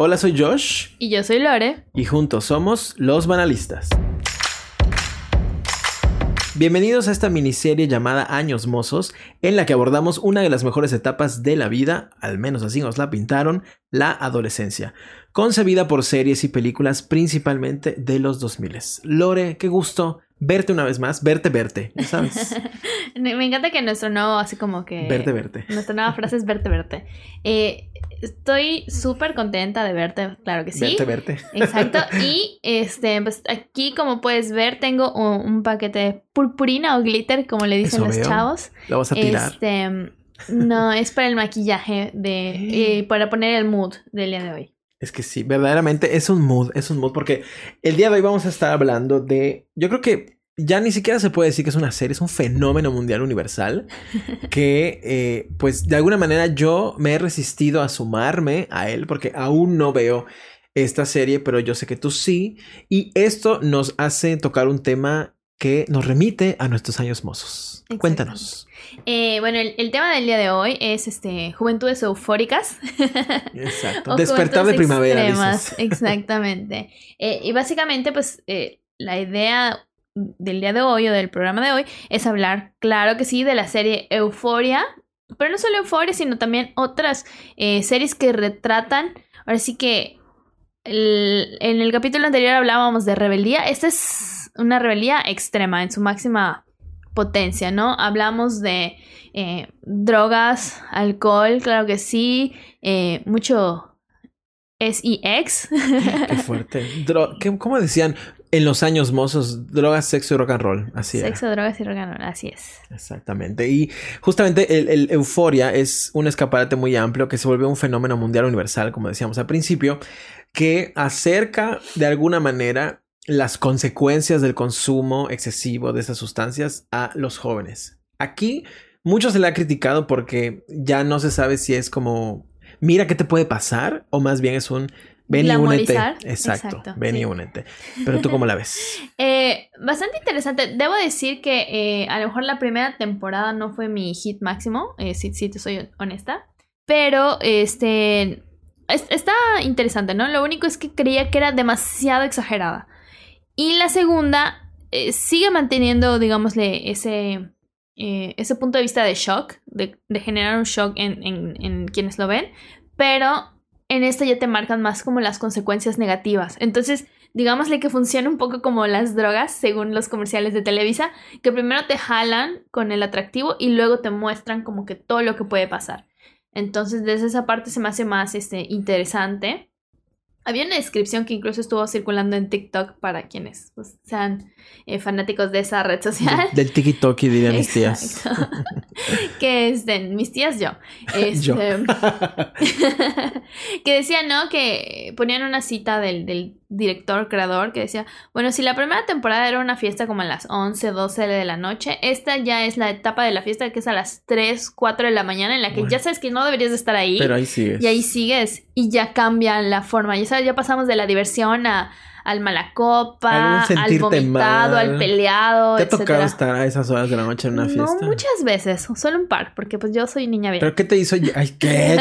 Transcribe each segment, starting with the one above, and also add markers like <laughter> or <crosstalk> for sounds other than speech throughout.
Hola, soy Josh. Y yo soy Lore. Y juntos somos Los Banalistas. Bienvenidos a esta miniserie llamada Años Mozos, en la que abordamos una de las mejores etapas de la vida, al menos así nos la pintaron, la adolescencia, concebida por series y películas principalmente de los 2000. Lore, qué gusto verte una vez más, verte, verte, ¿sabes? <laughs> Me encanta que nuestro nuevo, así como que... Verte, verte. Nuestra nueva frase es verte, verte. Eh, estoy súper contenta de verte, claro que sí. Verte, verte. Exacto. <laughs> Y este, pues aquí, como puedes ver, tengo un, paquete de purpurina o glitter, como le dicen los chavos. Lo vas a tirar. Este, no, es para el maquillaje de, eh, <gasps> para poner el mood del día de hoy. Es que sí, verdaderamente es un mood, es un mood, porque el día de hoy vamos a estar hablando de, yo creo que ya ni siquiera se puede decir que es una serie, es un fenómeno mundial universal <laughs> que, eh, pues, de alguna manera yo me he resistido a sumarme a él porque aún no veo esta serie, pero yo sé que tú sí, y esto nos hace tocar un tema que nos remite a nuestros años mozos. Cuéntanos. Eh, bueno, el, tema del día de hoy es este juventudes eufóricas. <laughs> Exacto. Despertar de primavera. Exactamente. <laughs> Eh, y básicamente, pues, la idea del día de hoy o del programa de hoy es hablar, claro que sí, de la serie Euforia. Pero no solo Euforia, sino también otras series que retratan. Ahora sí que en el capítulo anterior hablábamos de rebeldía. Esta es una rebeldía extrema en su máxima potencia, ¿no? Hablamos de eh, drogas, alcohol, claro que sí, eh, mucho SEX. Qué fuerte. ¿Cómo decían en los años mozos? Drogas, sexo y rock and roll. Así Sexo, drogas y rock and roll, así es. Exactamente. Y justamente el, Euforia es un escaparate muy amplio que se volvió un fenómeno mundial universal, como decíamos al principio, que acerca de alguna manera las consecuencias del consumo excesivo de esas sustancias a los jóvenes. Aquí mucho se le ha criticado porque ya no se sabe si es como, mira qué te puede pasar o más bien es un... Ven y únete. Exacto, ven y únete. Pero tú cómo la ves? <laughs> Eh, bastante interesante. Debo decir que eh, a lo mejor la primera temporada no fue mi hit máximo, eh, si, si te soy honesta. Pero este está interesante, ¿no? Lo único es que creía que era demasiado exagerada. Y la segunda sigue manteniendo, digámosle, ese, ese punto de vista de shock, de, generar un shock en, quienes lo ven, pero en esta ya te marcan más como las consecuencias negativas. Entonces, digámosle que funciona un poco como las drogas, según los comerciales de Televisa, que primero te jalan con el atractivo y luego te muestran como que todo lo que puede pasar. Entonces, desde esa parte se me hace más este, interesante. Había una descripción que incluso estuvo circulando en TikTok para quienes pues, sean eh, fanáticos de esa red social. del TikTok, dirían mis tías. <laughs> que es de mis tías yo. <laughs> Este, <laughs> que decía, ¿no? Que ponían una cita del, del, director, creador, que decía, bueno, si la primera temporada era una fiesta como a las 11, 12 de la noche, esta ya es la etapa de la fiesta que es a las 3, 4 de la mañana en la que ya sabes que no deberías de estar ahí. Pero ahí sigues. Y ahí sigues y ya cambia la forma. Ya sabes, ya pasamos de la diversión a al malacopa, al vomitado, al peleado. ¿Te ha tocado estar a esas horas de la noche en una fiesta? No, muchas veces, solo un par, porque pues yo soy niña bien. ¿Pero qué te hizo? Ay, qué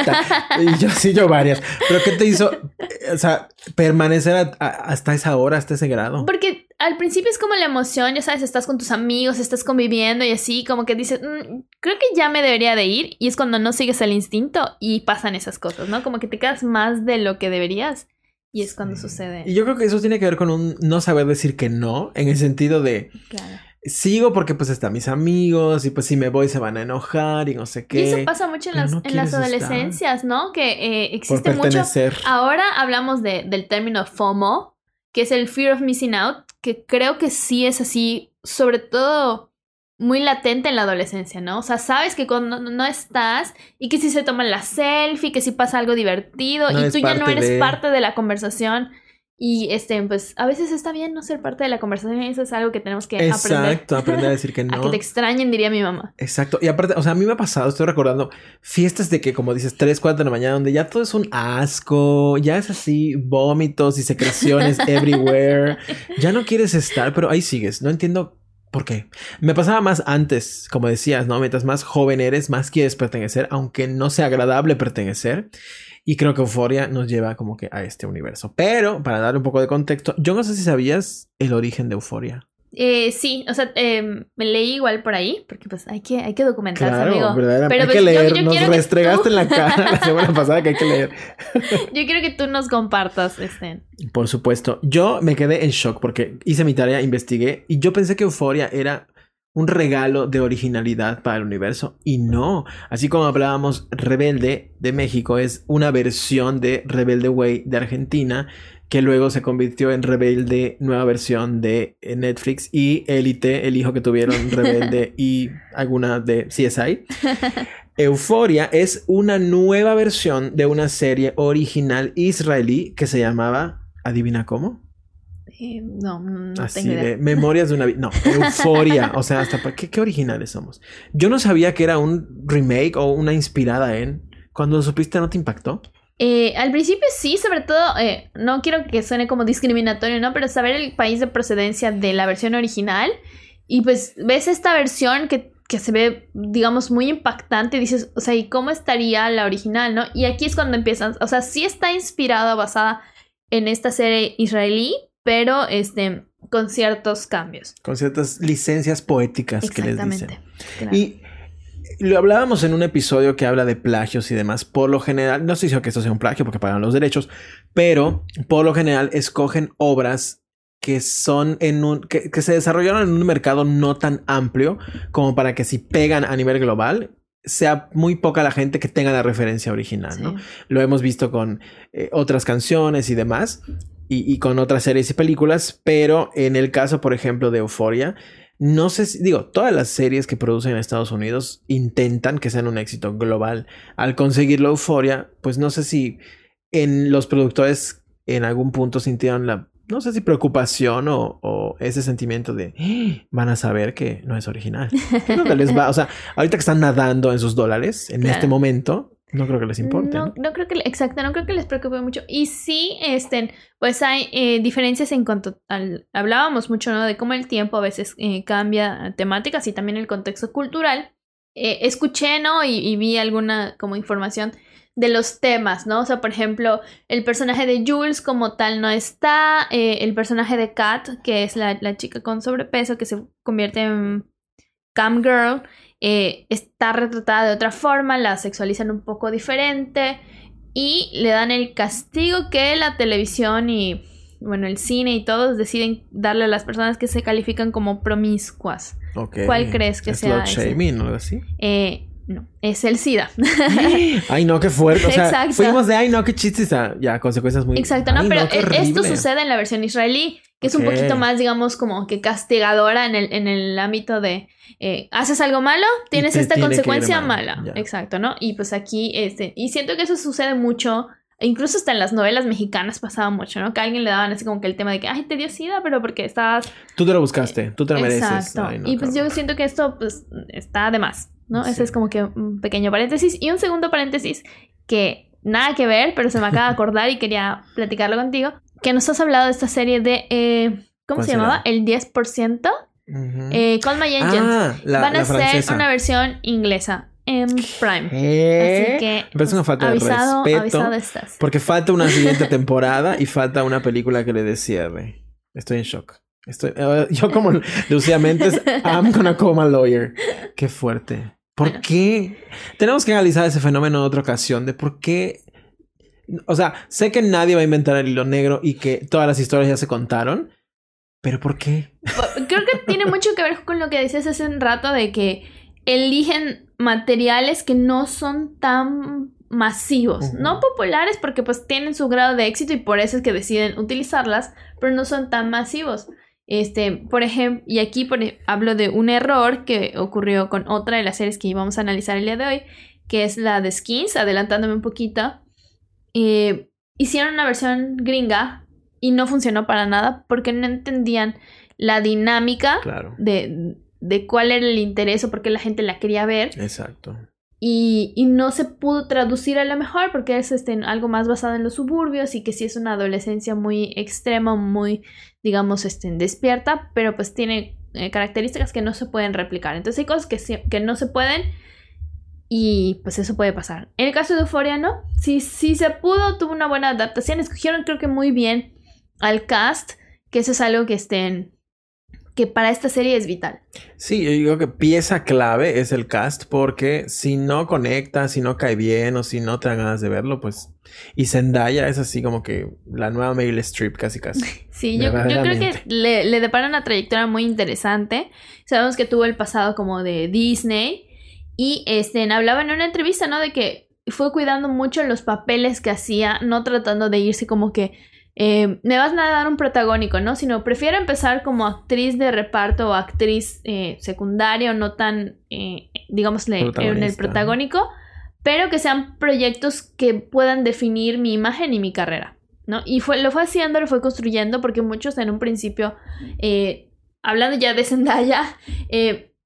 y yo sí, yo varias. ¿Pero qué te hizo, eh, o sea, permanecer hasta esa hora, hasta ese grado? Porque al principio es como la emoción, ya sabes, estás con tus amigos, estás conviviendo y así, como que dices, mm, creo que ya me debería de ir. Y es cuando no sigues el instinto y pasan esas cosas, ¿no? Como que te quedas más de lo que deberías. Y es cuando sucede. Y yo creo que eso tiene que ver con un no saber decir que no, en el sentido de... Sigo porque pues están mis amigos y pues si me voy se van a enojar y no sé qué. Y eso pasa mucho en las, en las adolescencias, ¿no? Que eh, existe mucho. Ahora hablamos de, del término FOMO, que es el Fear of Missing Out, que creo que sí es así, sobre todo muy latente en la adolescencia, ¿no? O sea, sabes que cuando no estás y que si se toman la selfie, que si pasa algo divertido y tú ya no eres parte de la conversación. Y este, pues a veces está bien no ser parte de la conversación y eso es algo que tenemos que aprender. Exacto, aprender a decir que no. <laughs> a que te extrañen, diría mi mamá. Exacto. Y aparte, o sea, a mí me ha pasado, estoy recordando fiestas de que, como dices, 3, 4 de la mañana, donde ya todo es un asco, ya es así, vómitos y secreciones <laughs> everywhere. Ya no quieres estar, pero ahí sigues. No entiendo ¿Por qué? Me pasaba más antes, como decías, ¿no? Mientras más joven eres, más quieres pertenecer, aunque no sea agradable pertenecer. Y creo que Euforia nos lleva como que a este universo. Pero, para dar un poco de contexto, yo no sé si sabías el origen de Euforia. Eh, sí, o sea, eh, me leí igual por ahí, porque pues hay que, hay que documentarse, Claro, amigo. Pero hay pues, que leer. yo nos restregaste tú- en la cara <laughs> la semana pasada que hay que leer. <laughs> Yo quiero que tú nos compartas este. Por supuesto. Yo me quedé en shock porque hice mi tarea, investigué y yo pensé que Euforia era un regalo de originalidad para el universo y no. Así como hablábamos, Rebelde de México es una versión de Rebelde Way de Argentina que luego se convirtió en Rebelde, nueva versión de eh, Netflix y Elite, el hijo que tuvieron <laughs> Rebelde y alguna de CSI. <laughs> Euforia es una nueva versión de una serie original israelí que se llamaba, adivina cómo, eh, no, no así tengo idea. de Memorias de una vida. No, <laughs> Euforia. o sea, hasta ¿qué, qué originales somos. Yo no sabía que era un remake o una inspirada en. Cuando lo supiste, ¿no te impactó? Eh, al principio sí, sobre todo, eh, no quiero que suene como discriminatorio, ¿no? Pero saber el país de procedencia de la versión original y pues ves esta versión que, que se ve, digamos, muy impactante y dices, o sea, ¿y cómo estaría la original, no? Y aquí es cuando empiezan, o sea, sí está inspirada, basada en esta serie israelí, pero este, con ciertos cambios. Con ciertas licencias poéticas que les dicen. Claro. Y lo hablábamos en un episodio que habla de plagios y demás. Por lo general, no estoy diciendo que esto sea un plagio porque pagan los derechos, pero por lo general escogen obras que son en un que, que se desarrollaron en un mercado no tan amplio como para que si pegan a nivel global sea muy poca la gente que tenga la referencia original, Sí. ¿no? Lo hemos visto con eh, otras canciones y demás, y, y con otras series y películas, pero en el caso, por ejemplo, de Euforia, no sé si, digo, todas las series que producen en Estados Unidos intentan que sean un éxito global. Al conseguir la Euforia, pues no sé si en los productores en algún punto sintieron la, no sé si preocupación o, o ese sentimiento de "Ah, van a saber que no es original. <laughs> Les va, o sea, ahorita que están nadando en sus dólares en Claro. este momento, no creo que les importe. No, ¿no? creo que, exacto, no creo que les preocupe mucho. Y sí, este, pues hay eh, diferencias en cuanto al, hablábamos mucho, ¿no? De cómo el tiempo a veces eh, cambia temáticas y también el contexto cultural. Eh, escuché, ¿no? Y, y vi alguna como información de los temas, ¿no? O sea, por ejemplo, el personaje de Jules como tal no está, el personaje de Kat, que es la, la chica con sobrepeso que se convierte en cam girl, eh, está retratada de otra forma, la sexualizan un poco diferente y le dan el castigo que la televisión y, bueno, el cine y todos deciden darle a las personas que se califican como promiscuas. ¿Cuál crees que sea ese? shaming así. Eh, no, es el SIDA. <gasps> Ay, no, qué fuerte. O sea, Exacto. fuimos de ay, no, qué chistes. Ya, consecuencias muy. Exacto, no, Ay, pero e- esto sucede en la versión israelí, que es un poquito más, digamos, como que castigadora en el, en el ámbito de eh, haces algo malo, tienes esta tiene consecuencia mal, mala. Exacto, ¿no? Y pues aquí, este, y siento que eso sucede mucho. e Incluso hasta en las novelas mexicanas pasaba mucho, ¿no? Que a alguien le daban así como que el tema de que, ay, te dio sida, pero porque estabas... Tú te lo buscaste, tú te lo mereces. Exacto. Ay, no, y pues yo siento que esto, pues, está de más, ¿no? Sí. Ese es como que un pequeño paréntesis. Y un segundo paréntesis que nada que ver, pero se me acaba de acordar y quería platicarlo contigo. Que nos has hablado de esta serie de. eh, ¿Cómo ¿Cuál se será? llamaba? El 10%. Ujú. Eh, Call My Agent. ah, la, Van a hacer una versión inglesa en Prime. ¿Qué? Así que. Me parece una falta de avisado, respeto. avisado estás. Porque falta una siguiente temporada y falta una película que le dé cierre. Estoy en shock. Estoy, eh, yo como Lucía Méndez, I'm gonna call my lawyer. Qué fuerte. ¿Por Bueno. qué? Tenemos que analizar ese fenómeno en otra ocasión de por qué. O sea, sé que nadie va a inventar el hilo negro y que todas las historias ya se contaron, pero ¿por qué? Creo que tiene mucho que ver con lo que decías hace un rato de que eligen materiales que no son tan masivos, no populares porque pues tienen su grado de éxito y por eso es que deciden utilizarlas, pero no son tan masivos. Este, por ejemplo, y aquí por hablo de un error que ocurrió con otra de las series que íbamos a analizar el día de hoy, que es la de Skins, adelantándome un poquito. Eh, hicieron una versión gringa y no funcionó para nada porque no entendían la dinámica Claro. de, de cuál era el interés o por qué la gente la quería ver Exacto. y, y no se pudo traducir a lo mejor porque es este, algo más basado en los suburbios y que sí es una adolescencia muy extrema, muy, digamos, este, despierta, pero pues tiene eh, características que no se pueden replicar. Entonces hay cosas que, sí- que no se pueden Y pues eso puede pasar. En el caso de Euphoria, no. Si, si se pudo, tuvo una buena adaptación. Escogieron creo que muy bien al cast, que eso es algo que estén que para esta serie es vital. Sí, yo digo que pieza clave es el cast porque si no conecta, si no cae bien o si no te dan ganas de verlo, pues... Y Zendaya es así como que la nueva Meryl Streep casi casi. <laughs> Sí, yo, yo creo que le, le depara una trayectoria muy interesante. Sabemos que tuvo el pasado como de Disney y este, hablaba en una entrevista, ¿no? De que fue cuidando mucho los papeles que hacía, no tratando de irse como que eh, me vas a dar un protagónico, ¿no? Sino prefiero empezar como actriz de reparto o actriz eh, secundaria o no tan, eh, digamos, en el protagónico, pero que sean proyectos que puedan definir mi imagen y mi carrera, ¿no? Y fue, lo fue haciendo, lo fue construyendo, porque muchos en un principio, hablando ya de Zendaya,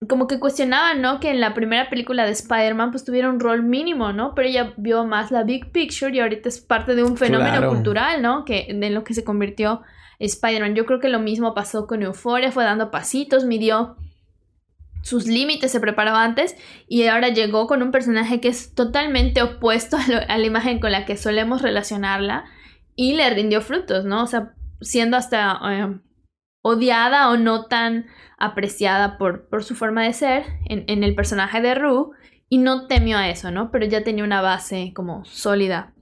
como que cuestionaban, ¿no? Que en la primera película de Spider-Man pues tuviera un rol mínimo, ¿no? Pero ella vio más la big picture y ahorita es parte de un fenómeno cultural, ¿no? Que en lo que se convirtió Spider-Man. Yo creo que lo mismo pasó con Euphoria, fue dando pasitos, midió sus límites, se preparó antes y ahora llegó con un personaje que es totalmente opuesto <laughs> a, la imagen con la que solemos relacionarla y le rindió frutos, ¿no? O sea, siendo hasta eh, odiada o no tan apreciada por, por su forma de ser en, el personaje de Rue y no temió a eso, ¿no? Pero ya tenía una base como sólida.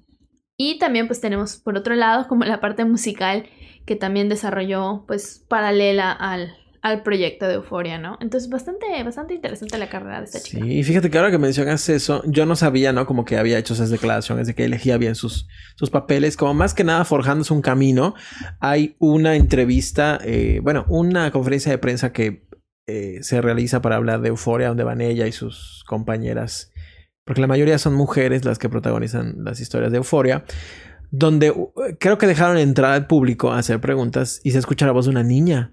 Y también pues tenemos por otro lado como la parte musical que también desarrolló pues paralela al, al proyecto de Euforia, ¿no? Entonces, bastante, bastante interesante la carrera de esta chica. Sí, y fíjate que ahora que mencionas eso, yo no sabía, ¿no? Como que había hecho esas declaraciones de que elegía bien sus, sus papeles, como más que nada forjándose un camino. Hay una entrevista, eh, bueno, una conferencia de prensa que eh, se realiza para hablar de Euforia, donde van ella y sus compañeras, porque la mayoría son mujeres las que protagonizan las historias de Euforia donde uh, creo que dejaron entrar al público a hacer preguntas y se escucha la voz de una niña.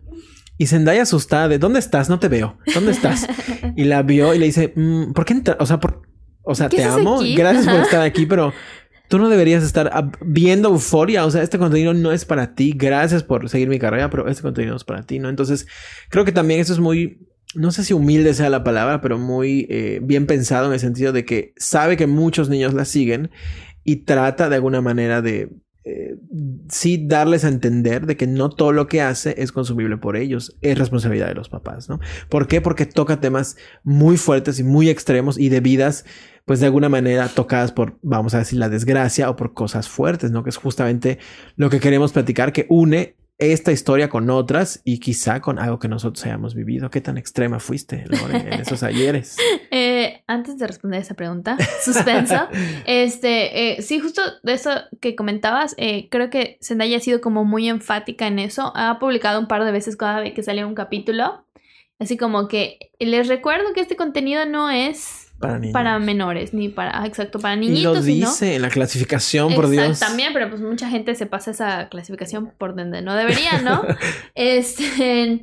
Y Zendaya asustada de ¿dónde estás? No te veo. ¿Dónde estás? <laughs> y la vio y le dice, mm, ¿por qué entras? O sea, por... o sea, te amo. Gracias por estar aquí, pero tú no deberías estar viendo euforia. O sea, este contenido no es para ti. Gracias por seguir mi carrera, pero este contenido no es para ti, ¿no? Entonces, creo que también eso es muy, no sé si humilde sea la palabra, pero muy eh, bien pensado en el sentido de que sabe que muchos niños la siguen y trata de alguna manera de eh, sí darles a entender de que no todo lo que hace es consumible por ellos, es responsabilidad de los papás, ¿no? ¿Por qué? Porque toca temas muy fuertes y muy extremos y de vidas, pues de alguna manera tocadas por, vamos a decir, la desgracia o por cosas fuertes, ¿no? Que es justamente lo que queremos platicar, que une esta historia con otras y quizá con algo que nosotros hayamos vivido. ¿Qué tan extrema fuiste, Lore, en esos <laughs> ayeres? Eh, antes de responder esa pregunta, <laughs> suspenso, este, eh, sí, justo de eso que comentabas, eh, creo que Zendaya ha sido como muy enfática en eso. Ha publicado un par de veces cada vez que sale un capítulo. Así como que les recuerdo que este contenido no es para, menores, ni para, ah, exacto, para niñitos. Y lo dice en la clasificación, por Dios. También, pero pues mucha gente se pasa esa clasificación por donde no debería, ¿no? <laughs> este,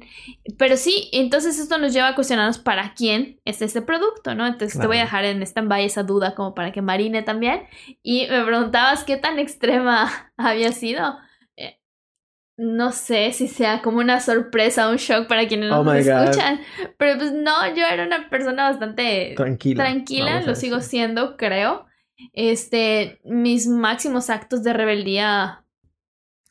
pero sí, entonces esto nos lleva a cuestionarnos para quién es este producto, ¿no? Entonces te voy a dejar en stand-by esa duda como para que marine también. Y me preguntabas qué tan extrema <laughs> había sido no sé si sea como una sorpresa, un shock para quienes no oh escuchan. Pero pues no, yo era una persona bastante tranquila. Tranquila, lo sigo siendo, creo. Este, mis máximos actos de rebeldía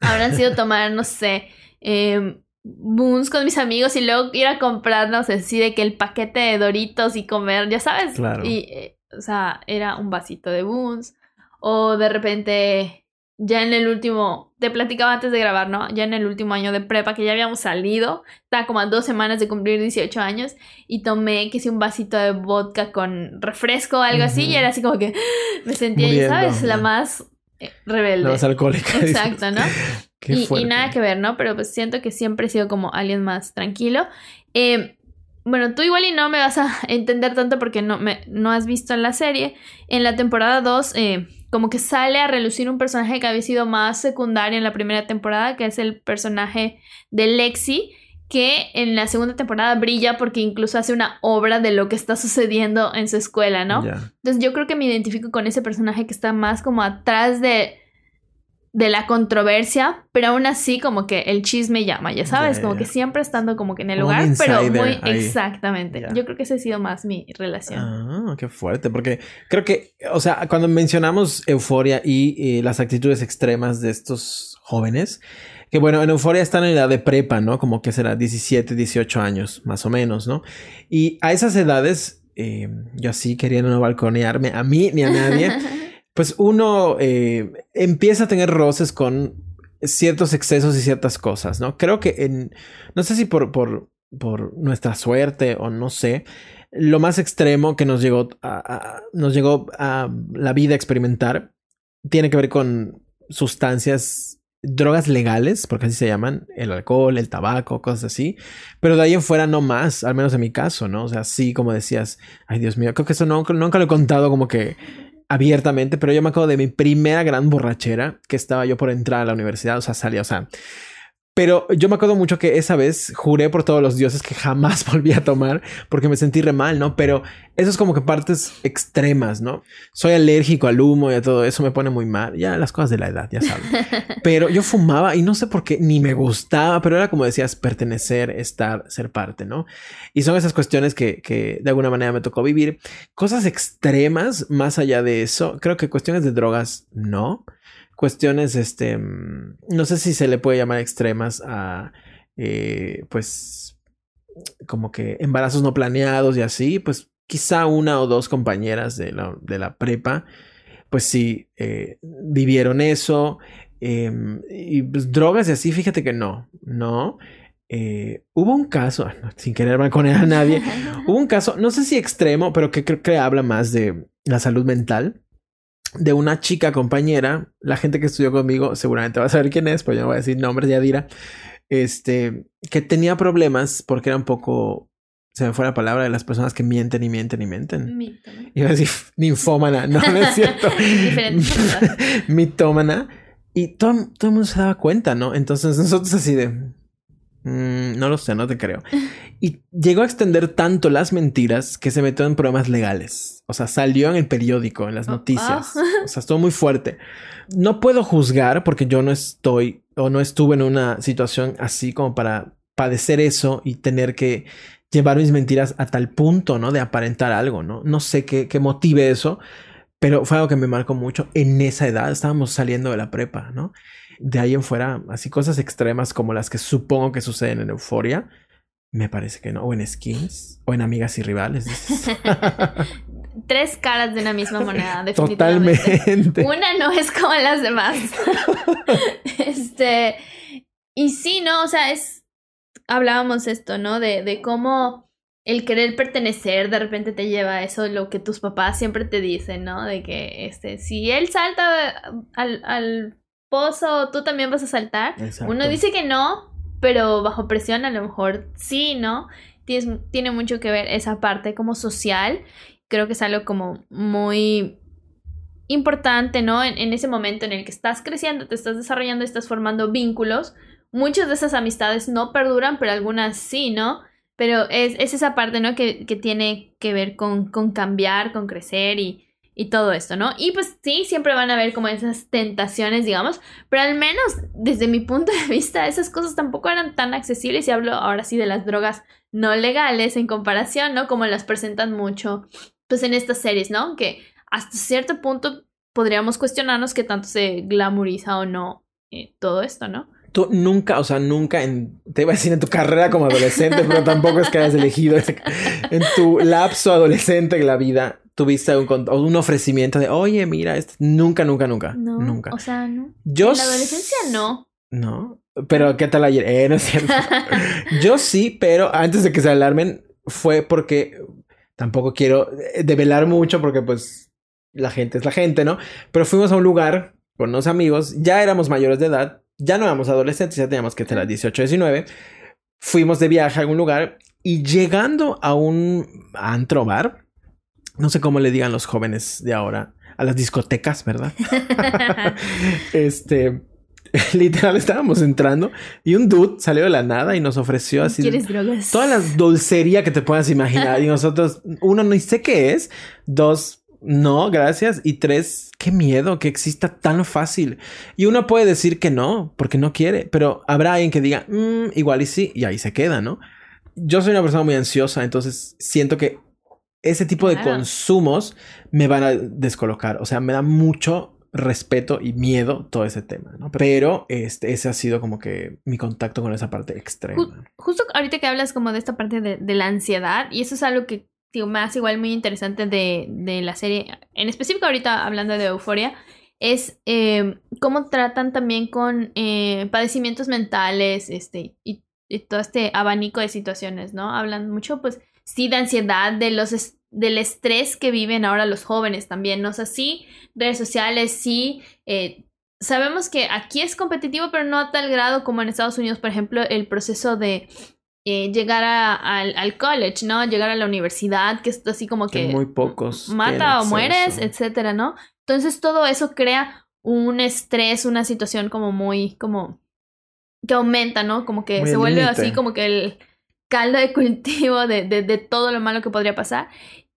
habrán sido tomar, no sé, eh, boons con mis amigos y luego ir a comprar, no sé, si de que el paquete de Doritos y comer, ya sabes. Claro. Y, eh, o sea, era un vasito de boons. O de repente ya en el último, te platicaba antes de grabar, ¿no? Ya en el último año de prepa, que ya habíamos salido, estaba como a dos semanas de cumplir 18 años, y tomé, que si un vasito de vodka con refresco o algo así, y era así como que <laughs> me sentía, ¿sabes? La más eh, rebelde. La más alcohólica. <laughs> Exacto, ¿no? <laughs> y, y, nada que ver, ¿no? Pero pues siento que siempre he sido como alguien más tranquilo. Eh, bueno, tú igual y no me vas a entender tanto porque no, me, no has visto en la serie. En la temporada 2, eh, como que sale a relucir un personaje que había sido más secundario en la primera temporada, que es el personaje de Lexi, que en la segunda temporada brilla porque incluso hace una obra de lo que está sucediendo en su escuela, ¿no? Entonces yo creo que me identifico con ese personaje que está más como atrás de de la controversia, pero aún así como que el chisme llama, ya sabes, como que siempre estando como que en el Como lugar, pero muy ahí. exactamente. Yo creo que esa ha sido más mi relación. Ah, qué fuerte, porque creo que, o sea, cuando mencionamos euforia y eh, las actitudes extremas de estos jóvenes, que bueno, en euforia están en edad de prepa, ¿no? Como que será 17, 18 años, más o menos, ¿no? Y a esas edades, eh, yo así queriendo no balconearme a mí ni a nadie, <laughs> pues uno eh, empieza a tener roces con ciertos excesos y ciertas cosas, ¿no? Creo que en, no sé si por, por, por nuestra suerte o no sé, lo más extremo que nos llegó a, nos llegó a la vida a experimentar tiene que ver con sustancias, drogas legales, porque así se llaman, el alcohol, el tabaco, cosas así, pero de ahí en fuera no más, al menos en mi caso, ¿no? O sea, sí, como decías, ay Dios mío, creo que eso nunca lo he contado como que abiertamente, pero yo me acuerdo de mi primera gran borrachera que estaba yo por entrar a la universidad, o sea, salía, o sea, pero yo me acuerdo mucho que esa vez juré por todos los dioses que jamás <laughs> volví a tomar porque me sentí re mal, ¿no? Pero eso es como que partes extremas, ¿no? Soy alérgico al humo y a todo eso me pone muy mal. Ya las cosas de la edad, ya sabes. <laughs> Pero yo fumaba y no sé por qué ni me gustaba, pero era como decías, pertenecer, estar, ser parte, ¿no? Y son esas cuestiones que, que de alguna manera me tocó vivir. Cosas extremas, más allá de eso, creo que cuestiones de drogas, no cuestiones, este, mm, no sé si se le puede llamar extremas a, eh, pues, como que embarazos no planeados y así, pues quizá una o dos compañeras de la, de la prepa, pues sí, eh, vivieron eso. eh, y pues, drogas y así, fíjate que no, no. Eh, hubo un caso, sin querer balconear a nadie, <laughs> hubo un caso, no sé si extremo, pero que creo que habla más de la salud mental de una chica compañera, la gente que estudió conmigo seguramente va a saber quién es, pues yo no voy a decir nombres de Adira, este, que tenía problemas porque era un poco, se me fue la palabra de las personas que mienten y mienten y mienten. Mito, ¿no? Iba a decir <laughs> ninfómana, no, no es cierto. <laughs> <laughs> Mitómana. Y todo, todo el mundo se daba cuenta, ¿no? Entonces nosotros así de... "Mm, no lo sé, no te creo. Y llegó a extender tanto las mentiras que se metió en problemas legales. O sea, salió en el periódico, en las Oh, noticias. oh. O sea, estuvo muy fuerte. No puedo juzgar porque yo no estoy o no estuve en una situación así como para padecer eso y tener que llevar mis mentiras a tal punto, ¿no? De aparentar algo, ¿no? No sé qué, qué motive eso, pero fue algo que me marcó mucho en esa edad. Estábamos saliendo de la prepa, ¿no? De ahí en fuera, así cosas extremas como las que supongo que suceden en Euforia, me parece que no. O en Skins, o en Amigas y Rivales. <laughs> Tres caras de una misma moneda, <laughs> definitivamente. Totalmente. Una no es como las demás. <laughs> este. Y sí, ¿no? O sea, es. Hablábamos esto, ¿no? De, de cómo el querer pertenecer de repente te lleva a eso, lo que tus papás siempre te dicen, ¿no? De que este, si él salta al, al pozo, tú también vas a saltar. Exacto. Uno dice que no, pero bajo presión a lo mejor sí, ¿no? Tienes- tiene mucho que ver esa parte como social. Creo que es algo como muy importante, ¿no? En, en ese momento en el que estás creciendo, te estás desarrollando, estás formando vínculos. Muchas de esas amistades no perduran, pero algunas sí, ¿no? Pero es, es esa parte, ¿no? Que, que tiene que ver con, con cambiar, con crecer y, y todo esto, ¿no? Y pues sí, siempre van a haber como esas tentaciones, digamos, pero al menos desde mi punto de <laughs> vista, esas cosas tampoco eran tan accesibles y hablo ahora sí de las drogas no legales en comparación, ¿no? Como las presentan mucho, pues en estas series, ¿no? Que hasta cierto punto podríamos cuestionarnos qué tanto se glamoriza o no eh, todo esto, ¿no? Tú nunca, o sea, nunca en, te iba a decir en tu carrera como adolescente, pero tampoco es que hayas elegido en tu lapso adolescente en la vida, tuviste un, un ofrecimiento de, oye, mira, esto, nunca, nunca, nunca, No, nunca. o sea, no. Yo en la adolescencia no. No, pero ¿qué tal ayer? Eh, no es cierto. <laughs> Yo sí, pero antes de que se alarmen, fue porque tampoco quiero eh, develar mucho porque pues la gente es la gente, ¿no? Pero fuimos a un lugar con unos amigos, ya éramos mayores de edad, ya no éramos adolescentes, ya teníamos que tener 18, 19. Fuimos de viaje a algún lugar y llegando a un antro bar, no sé cómo le digan los jóvenes de ahora, a las discotecas, ¿verdad? <laughs> este, <laughs> literal estábamos entrando y un dude salió de la nada y nos ofreció así ¿Quieres drogas? toda la dulcería que te puedas imaginar y nosotros, uno, ni sé qué es, dos, no, gracias. Y tres, qué miedo que exista tan fácil. Y uno puede decir que no, porque no quiere, pero habrá alguien que diga, "Mm, igual y sí, y ahí se queda, ¿no? Yo soy una persona muy ansiosa, entonces siento que ese tipo de consumos me van a descolocar. O sea, me da mucho respeto y miedo todo ese tema, ¿no? Pero este, ese ha sido como que mi contacto con esa parte extrema. Justo ahorita que hablas como de esta parte de, de la ansiedad, y eso es algo que digo, me hace igual muy interesante de, de la serie, en específico ahorita hablando de euforia, es eh, cómo tratan también con eh, padecimientos mentales este, y, y todo este abanico de situaciones, ¿no? Hablan mucho, pues, sí, de ansiedad, de los es- del estrés que viven ahora los jóvenes también, ¿no? O sea, sí, redes sociales, sí, eh, sabemos que aquí es competitivo, pero no a tal grado como en Estados Unidos, por ejemplo, el proceso de eh, llegar a- al, al college, ¿no? Llegar a la universidad, que es así como Que que muy pocos mata o mueres, etcétera, ¿no? Entonces todo eso crea un estrés, una situación como muy, como que aumenta, ¿no? Como que Muy se vuelve así como que el caldo de cultivo de, de, de todo lo malo que podría pasar.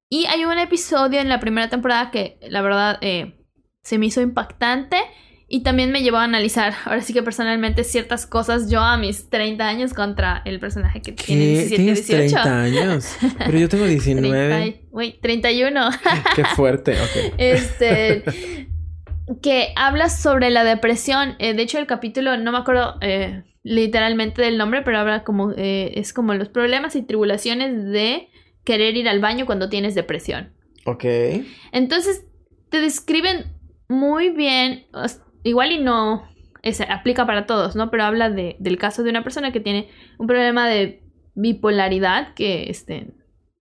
Y hay un episodio en la primera temporada que la verdad eh, se me hizo impactante y también me llevó a analizar, <laughs> ahora sí que personalmente, ciertas cosas yo a mis 30 años contra el personaje que tiene ¿Qué? 17, ¿Tienes 18. 30 años? Pero yo tengo <laughs> 19. 30 y- Uy, 31. <laughs> Qué fuerte, ok. Este. que habla sobre la depresión. Eh, de hecho, el capítulo, no me acuerdo eh, literalmente del nombre, pero habla como. eh, es como los problemas y tribulaciones de querer ir al baño cuando tienes depresión. Ok. Entonces, te describen muy bien. igual y no. es- aplica para todos, ¿no? Pero habla de, del caso de una persona que tiene un problema de bipolaridad que, este.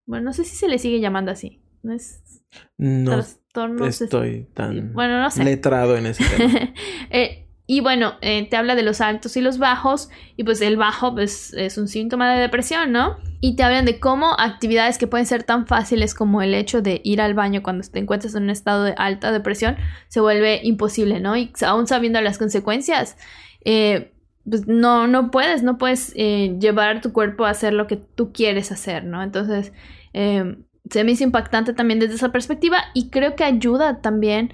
Bueno, no sé si se le sigue llamando así. No es No trastornos. estoy tan Bueno, no sé. letrado en ese tema. <laughs> Eh, y bueno, eh, te habla de los altos y los bajos. Y pues el bajo pues, es un síntoma de depresión, ¿no? Y te hablan de cómo actividades que pueden ser tan fáciles como el hecho de ir al baño cuando te encuentras en un estado de alta depresión se vuelve imposible, ¿no? Y aún sabiendo las consecuencias, eh, pues no, no puedes, no puedes eh, llevar tu cuerpo a hacer lo que tú quieres hacer, ¿no? Entonces, se me hizo impactante también desde esa perspectiva y creo que ayuda también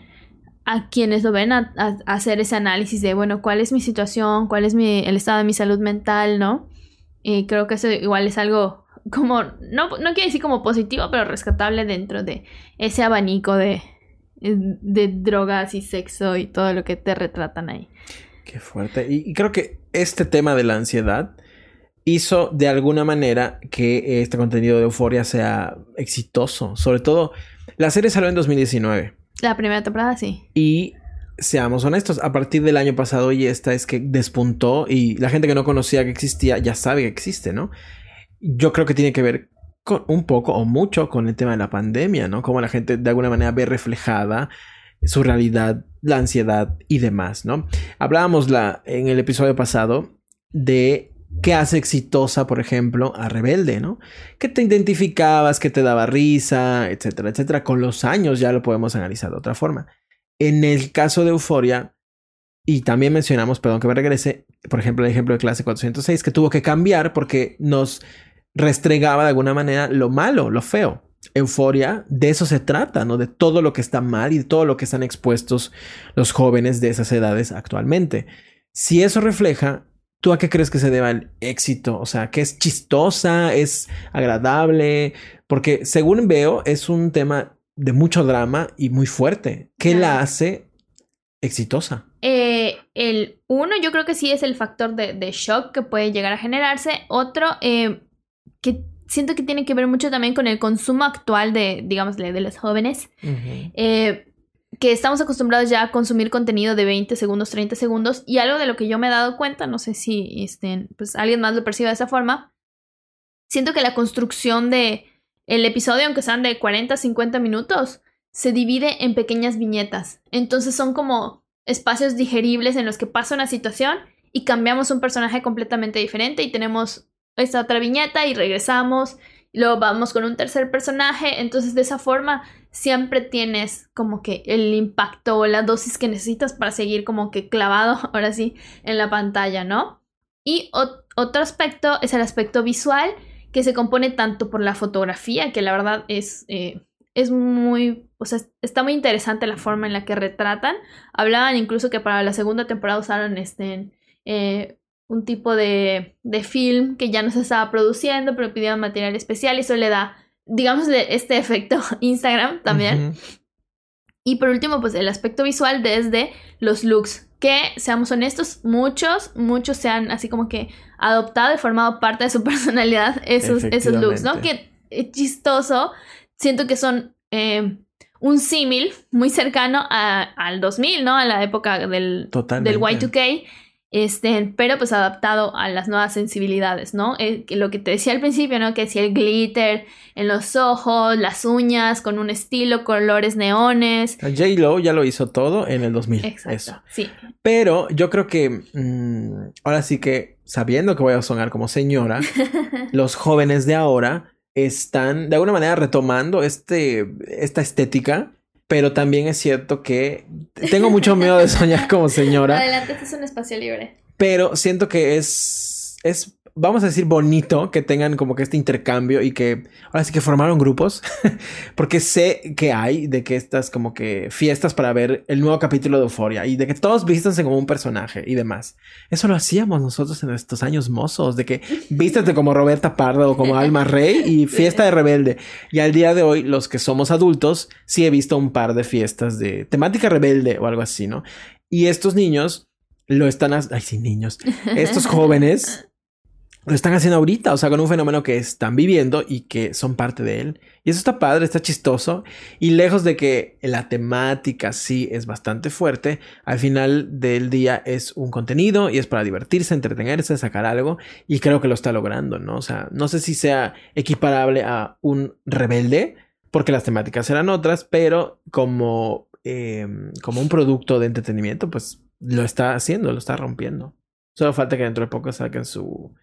a quienes lo ven a, hacer ese análisis de, bueno, cuál es mi situación, cuál es mi, el estado de mi salud mental, ¿no? Y creo que eso igual es algo como, no, no quiero decir como positivo, pero rescatable dentro de ese abanico de, de drogas y sexo y todo lo que te retratan ahí. Qué fuerte. Y, y creo que este tema de la ansiedad hizo de alguna manera que este contenido de Euforia sea exitoso. Sobre todo, la serie salió en 2019. La primera temporada sí. Y seamos honestos, a partir del año pasado y esta es que despuntó y la gente que no conocía que existía ya sabe que existe, ¿no? Yo creo que tiene que ver con un poco o mucho con el tema de la pandemia, ¿no? Como la gente de alguna manera ve reflejada su realidad, la ansiedad y demás, ¿no? Hablábamos la, en el episodio pasado de qué hace exitosa, por ejemplo, a Rebelde, ¿no? Que te identificabas, que te daba risa, etcétera, etcétera. Con los años ya lo podemos analizar de otra forma. En el caso de Euforia, y también mencionamos, perdón que me regrese, por ejemplo, el ejemplo de clase 406, que tuvo que cambiar porque nos restregaba de alguna manera lo malo, lo feo. Euforia, de eso se trata, ¿no? De todo lo que está mal y de todo lo que están expuestos los jóvenes de esas edades actualmente. Si eso refleja, ¿tú a qué crees que se deba el éxito? O sea, que es chistosa, es agradable, porque según veo, es un tema de mucho drama y muy fuerte. ¿Qué Claro. la hace exitosa? Eh, el uno, yo creo que sí es el factor de, de shock que puede llegar a generarse. Otro, eh, que siento que tiene que ver mucho también con el consumo actual de, digamos, de, los jóvenes. Eh, que estamos acostumbrados ya a consumir contenido de 20 segundos, 30 segundos. Y algo de lo que yo me he dado cuenta, no sé si este, pues, alguien más lo percibe de esa forma. Siento que la construcción de el episodio, aunque sean de 40, 50 minutos, se divide en pequeñas viñetas. Entonces son como espacios digeribles en los que pasa una situación y cambiamos un personaje completamente diferente y tenemos esta otra viñeta y regresamos y luego vamos con un tercer personaje. Entonces de esa forma siempre tienes como que el impacto o la dosis que necesitas para seguir como que clavado <laughs> ahora sí en la pantalla, ¿no? Y ot- otro aspecto es el aspecto visual que se compone tanto por la fotografía, que la verdad es eh, es muy, o sea, está muy interesante la forma en la que retratan. Hablaban incluso que para la segunda temporada usaron este, eh, un tipo de, de film que ya no se estaba produciendo, pero pidieron material especial y eso le da, digamos, este efecto <laughs> Instagram también. Y por último, pues el aspecto visual desde los looks, que seamos honestos, muchos, muchos se han así como que adoptado y formado parte de su <laughs> personalidad esos, esos looks, ¿no? Que es chistoso, siento que son eh, un símil muy cercano a, al 2000, ¿no? A la época del, del Y2K. Este, pero pues adaptado a las nuevas sensibilidades, ¿no? Eh, lo que te decía al principio, ¿no? Que si el glitter en los ojos, las uñas con un estilo, colores neones. J. Lo ya lo hizo todo en el 2000. Exacto. Eso. Sí. Pero yo creo que mm, ahora sí que, sabiendo que voy a sonar como señora, <laughs> los jóvenes de ahora están de alguna manera retomando este, esta estética pero también es cierto que tengo mucho miedo de soñar como señora. <laughs> Adelante, este es un espacio libre. Pero siento que es, es vamos a decir, bonito que tengan como que este intercambio y que ahora sí que formaron grupos, <laughs> porque sé que hay de que estas como que fiestas para ver el nuevo capítulo de Euforia y de que todos vístanse como un personaje y demás. Eso lo hacíamos nosotros en estos años mozos, de que vístete como Roberta Pardo o como Alma Rey y <laughs> fiesta de rebelde. Y al día de hoy, los que somos adultos, sí he visto un par de fiestas de temática rebelde o algo así, ¿no? Y estos niños lo están, ay sí, niños, <laughs> estos jóvenes lo están haciendo ahorita, o sea, con un fenómeno que están viviendo y que son parte de él. Y eso está padre, está chistoso. Y lejos de que la temática sí es bastante fuerte, al final del día es un contenido y es para divertirse, entretenerse, sacar algo. Y creo que lo está logrando, ¿no? O sea, no sé si sea equiparable a un rebelde, porque las temáticas eran otras, pero como, em, como un producto de entretenimiento, pues lo está haciendo, lo está rompiendo. Solo falta que dentro de poco saquen su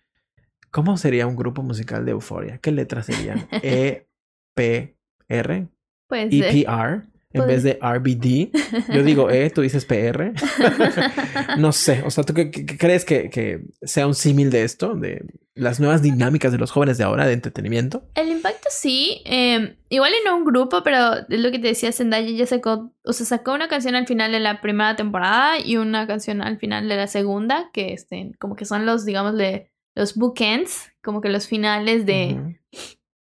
¿Cómo sería un grupo musical de Euforia? ¿Qué letras serían? <laughs> E, P, R, pues, E, P, R, en vez de RBD. <laughs> Yo digo E, tú dices PR. <laughs> no sé, o sea, ¿tú qué, crees que, sea un símil de esto? De las nuevas dinámicas de los jóvenes de ahora de entretenimiento. El impacto sí, em, igual no un grupo, pero es lo que te decía, Zendaya ya sacó, o sea, sacó una canción al final de la primera temporada y una canción al final de la segunda, que este, como que son los, digamos, de los bookends, como que los finales de,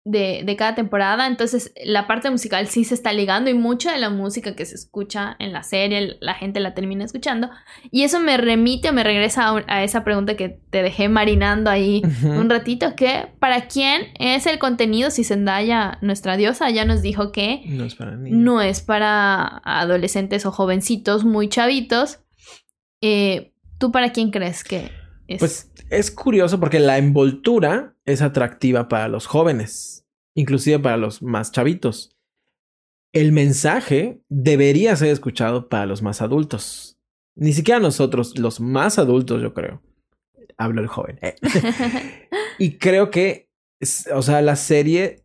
de, de, cada temporada. Entonces, la parte musical sí se está ligando y mucha de la música que se escucha en la serie, la gente la termina escuchando. Y eso me remite o me regresa a, esa pregunta que te dejé marinando ahí un ratito, que para quién es el contenido si Zendaya, nuestra diosa, ya nos dijo que no es para, no es para adolescentes o jovencitos muy chavitos. Eh, ¿Tú para quién crees que pues es curioso porque la envoltura es atractiva para los jóvenes, inclusive para los más chavitos. El mensaje debería ser escuchado para los más adultos. Ni siquiera nosotros, los más adultos, yo creo. Hablo el joven. Eh. <laughs> y creo que, o sea, la serie,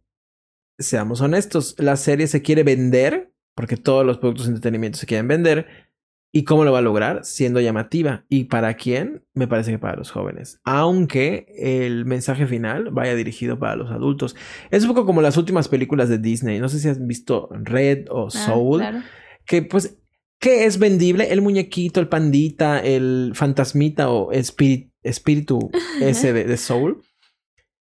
seamos honestos, la serie se quiere vender, porque todos los productos de entretenimiento se quieren vender, ¿Y cómo lo va a lograr? Siendo llamativa. ¿Y para quién? Me parece que para los jóvenes. Aunque el mensaje final vaya dirigido para los adultos. Es un poco como las últimas películas de Disney. No sé si has visto Red o ah, Soul. Que pues, ¿qué es vendible? El muñequito, el pandita, el fantasmita o espíritu, <laughs> ese de, Soul.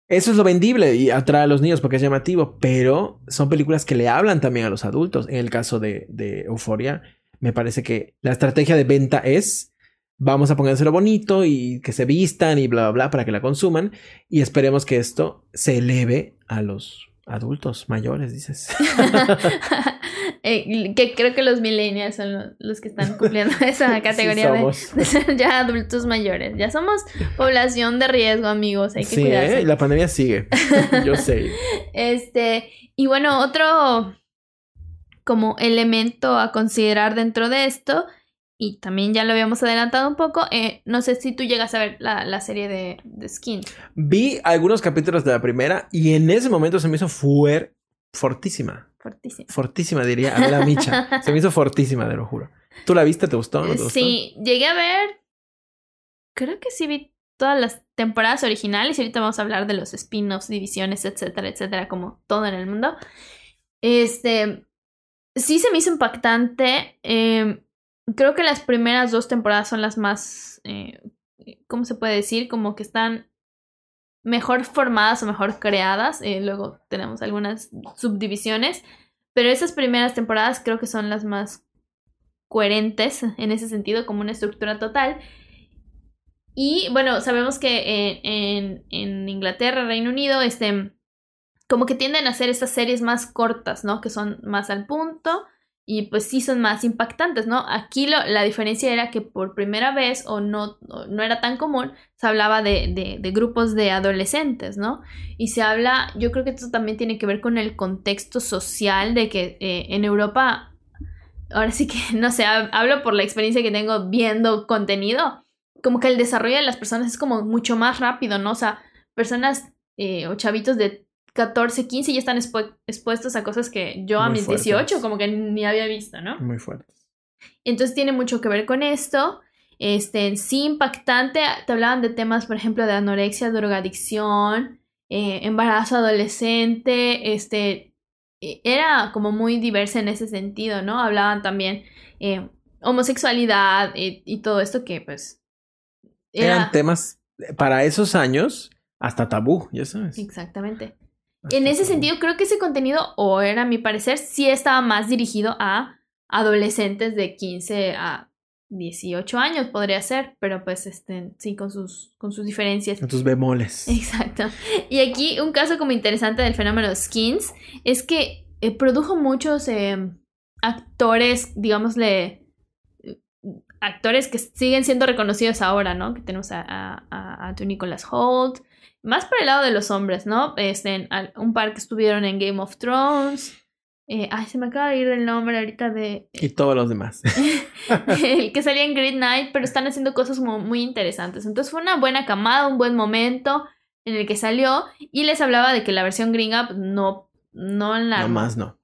Eso es lo vendible y atrae a los niños porque es llamativo, pero son películas que le hablan también a los adultos. En el caso de, de Euforia, me parece que la estrategia de venta es vamos a ponérselo bonito y que se vistan y bla, bla, bla para que la consuman. Y esperemos que esto se eleve a los adultos mayores, dices. <laughs> <laughs> Eh, que creo que los millennials son los que están cumpliendo <laughs> esa categoría de, ser ya adultos mayores. Ya somos población de riesgo, amigos. Hay que sí, ¿eh? la pandemia sigue. Yo sé. Este, y bueno, otro como elemento a considerar dentro de esto. Y también ya lo habíamos adelantado un poco. Eh, no sé si tú llegas a ver la, serie de, de, Skin. Vi algunos capítulos de la primera y en ese momento se me hizo fuer fortísima. Fortísima. Fortísima, diría a la Micha. <laughs> se me hizo fortísima, te lo juro. ¿Tú la viste? ¿Te gustó? Sí, llegué a ver. Creo que sí vi todas las temporadas originales y ahorita vamos a hablar de los spin-offs, divisiones, etcétera, etcétera, como todo en el mundo. Este, sí se me hizo impactante. Em, creo que las primeras dos temporadas son las más, eh, ¿cómo se puede decir? Como que están mejor formadas o mejor creadas. Eh, luego tenemos algunas subdivisiones. Pero esas primeras temporadas creo que son las más coherentes en ese sentido, como una estructura total. Y bueno, sabemos que en, en, Inglaterra, Reino Unido, este, como que tienden a hacer estas series más cortas, ¿no? Que son más al punto y pues sí son más impactantes, ¿no? Aquí la diferencia era que por primera vez o no, no era tan común, se hablaba de, de, grupos de adolescentes, ¿no? Y se habla, yo creo que esto también tiene que ver con el contexto social de que eh, en Europa, ahora sí que, <laughs> no sé, hablo por la experiencia que tengo viendo contenido, como que el desarrollo de las personas es como mucho más rápido, ¿no? O sea, personas eh, o chavitos de 14, 15 ya están expuestos a cosas que yo a mis 18 como que ni había visto, ¿no? Muy fuertes. Entonces tiene mucho que ver con esto. Este, sí, impactante. Te hablaban de temas, por ejemplo, de anorexia, drogadicción, eh, embarazo adolescente. Este, e, era como muy diversa en ese sentido, ¿no? Hablaban también eh, homosexualidad y, y todo esto que, pues, eran temas para esos años hasta tabú, ya sabes. Exactamente. En ese sentido, creo que ese contenido, o era a mi parecer, sí estaba más dirigido a adolescentes de 15 a 18 años, podría ser, pero pues este, sí, con sus, con sus diferencias. Con sus bemoles. Exacto. Y aquí un caso como interesante del fenómeno Skins es que eh, produjo muchos eh, actores, digámosle, actores que siguen siendo reconocidos ahora, ¿no? Que tenemos a, a, a, Nicholas Holt. Más por el lado de los hombres, ¿no? Este, un par que estuvieron en Game of Thrones. Eh, ay, se me acaba de ir el nombre ahorita de... Y todos los demás. <laughs> el que salía en Great Night, pero están haciendo cosas muy interesantes. Entonces fue una buena camada, un buen momento en el que salió. Y les hablaba de que la versión gringa pues, no... No la... No más, no.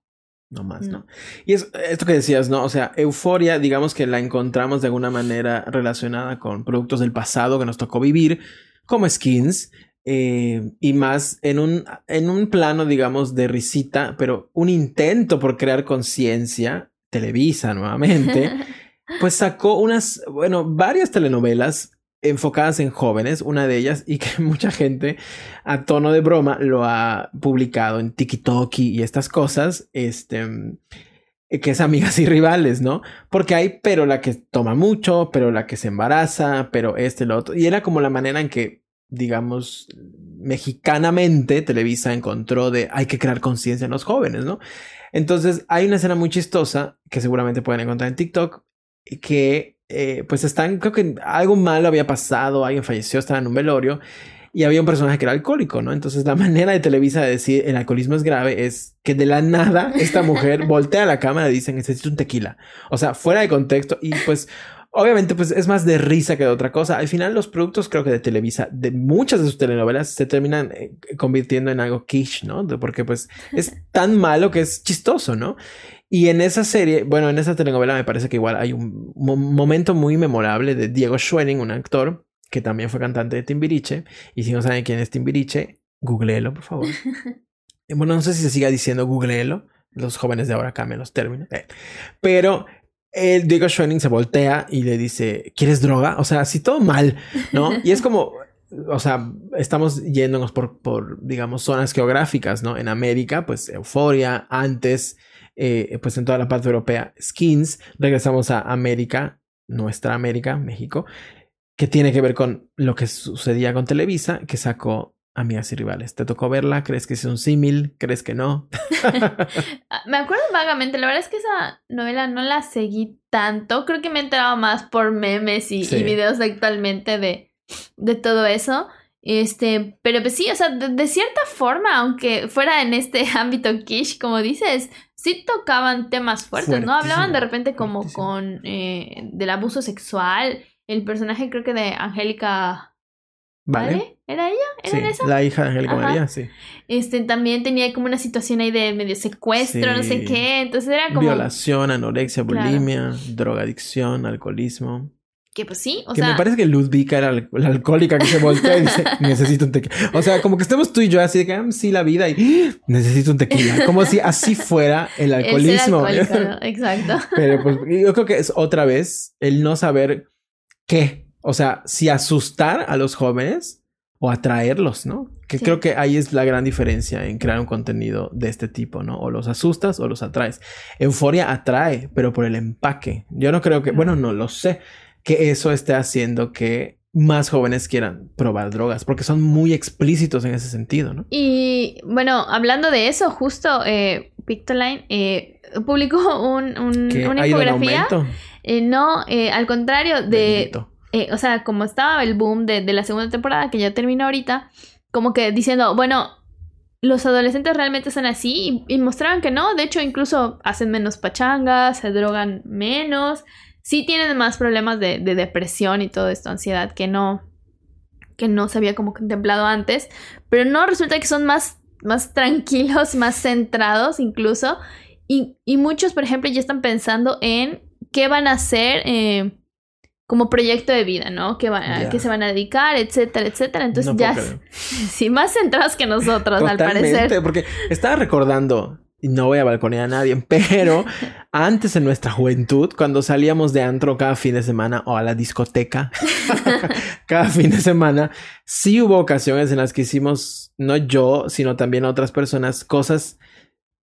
No más, no. Y es esto que decías, ¿no? O sea, euforia, digamos que la encontramos de alguna manera relacionada con productos del pasado que nos tocó vivir, como skins, eh, y más en un, en un plano, digamos, de risita, pero un intento por crear conciencia, Televisa nuevamente, <laughs> pues sacó unas, bueno, varias telenovelas enfocadas en jóvenes, una de ellas, y que <laughs> mucha gente a tono de broma lo ha publicado en TikTok y estas cosas, este, que es amigas y rivales, ¿no? Porque hay, pero la que toma mucho, pero la que se embaraza, pero este, lo otro, y era como la manera en que, digamos, mexicanamente Televisa encontró de hay que crear conciencia en los jóvenes, ¿no? Entonces hay una escena muy chistosa que seguramente pueden encontrar en TikTok que eh, pues están, creo que algo malo había pasado, alguien falleció, estaba en un velorio y había un personaje que era alcohólico, ¿no? Entonces la <laughs> manera de Televisa de decir el alcoholismo es grave es que de la nada esta mujer <laughs> voltea a la cámara y dice necesito un tequila. O sea, fuera de contexto y pues obviamente pues es más de risa que de otra cosa. Al final los productos creo que de Televisa, de muchas de sus telenovelas se terminan eh, convirtiendo en algo quiche, ¿no? Porque pues es <laughs> tan malo que es chistoso, ¿no? Y en esa serie, bueno, en esa telenovela me parece que igual hay un momento muy memorable de Diego Schwenning, un actor que también fue cantante de Timbiriche. Y si no saben quién es Timbiriche, googleelo, por favor. <laughs> bueno, no sé si se siga diciendo googleelo. Los jóvenes de ahora cambian los términos. Eh. Pero el Diego Schwenning se voltea y le dice, ¿quieres droga? O sea, así todo mal, ¿no? Y es como, o sea, estamos yéndonos por, por, digamos, zonas geográficas, ¿no? En América, pues euforia, antes eh, pues en toda la parte europea, skins. Regresamos a América, nuestra América, México, que tiene que ver con lo que sucedía con Televisa, que sacó Amigas y Rivales. ¿Te tocó verla? ¿Crees que es un símil? ¿Crees que no? <laughs> Ah, me acuerdo vagamente, la verdad es que esa novela no la seguí tanto, creo que me he enterado más por memes y, videos actualmente de, de todo eso. Este, pero pues sí, o sea, de, cierta forma, aunque fuera en este <laughs> ámbito quiche, como dices, sí tocaban temas fuertes, ¿no? Hablaban de repente como con eh, del abuso sexual. El personaje creo que de Angélica ¿Vale? ¿Era ella? ¿Era esa? La hija de Angélica María, sí. Este también tenía como una situación ahí de medio secuestro, no sé qué. Entonces era como. Violación, anorexia, bulimia, drogadicción, alcoholismo. Que pues sí, o que sea. me parece que Ludvika era la, la alcohólica que se voltea y dice, <laughs> necesito un tequila. O sea, como que estamos tú y yo así de que, "Ah, sí, la vida y "Ah, necesito un tequila. Como si así <laughs> fuera el alcoholismo. alcohólico, ¿no? <laughs> Exacto. Pero pues yo creo que es otra vez el no saber qué. O sea, si asustar a los jóvenes o atraerlos, ¿no? Que Sí. creo que ahí es la gran diferencia en crear un contenido de este tipo, ¿no? O los asustas o los atraes. Euforia atrae, pero por el empaque. Yo no creo que, bueno, no lo sé, que eso esté haciendo que más jóvenes quieran probar drogas, porque son muy explícitos en ese sentido, ¿no? Y bueno, hablando de eso, justo eh, Pictoline eh, publicó un, un- una infografía. Eh, no, eh, al contrario de, eh, o sea, como estaba el boom de, de la segunda temporada, que ya terminó ahorita, como que diciendo, bueno, los adolescentes realmente son así y, y mostraron que no, de hecho incluso hacen menos pachangas, se drogan menos, sí tienen más problemas de, de depresión y todo esto, ansiedad, que no, que no se había como contemplado antes, pero no, resulta que son más, más tranquilos, <laughs> más centrados incluso, y, y muchos, por ejemplo, ya están pensando en qué van a hacer eh, como proyecto de vida, ¿no? ¿Qué, van, a- Ya. qué se van a dedicar, etcétera, etcétera. Entonces No ya, <laughs> sí, más centrados que nosotros, al parecer. porque estaba recordando, no voy a balconear a nadie, <laughs> pero antes en nuestra juventud, cuando salíamos de antro cada fin de semana o a la discoteca, <laughs> cada fin de semana, sí hubo ocasiones en las que hicimos, no yo, sino también otras personas, cosas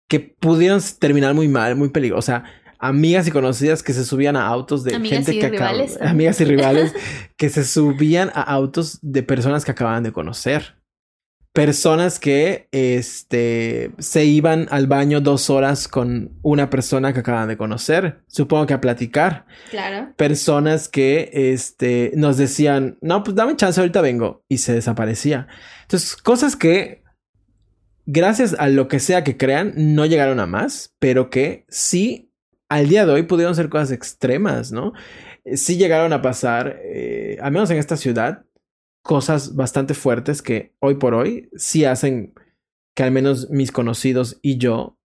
que pudieron terminar muy mal, muy peligrosas. O sea, amigas y conocidas que se subían a autos de Amigas gente y que rivales amigas y rivales <laughs> que se subían a autos de personas que acababan de conocer. Personas que este, se iban al baño dos horas con una persona que acaban de conocer, supongo que a platicar. Claro. Personas que este, nos decían, no, pues dame chance, ahorita vengo, y se desaparecía. Entonces, cosas que, gracias a lo que sea que crean, no llegaron a más, pero que sí, al día de hoy pudieron ser cosas extremas, ¿no? Sí llegaron a pasar, eh, al menos en esta ciudad, cosas bastante fuertes que hoy por hoy sí hacen que al menos mis conocidos y yo,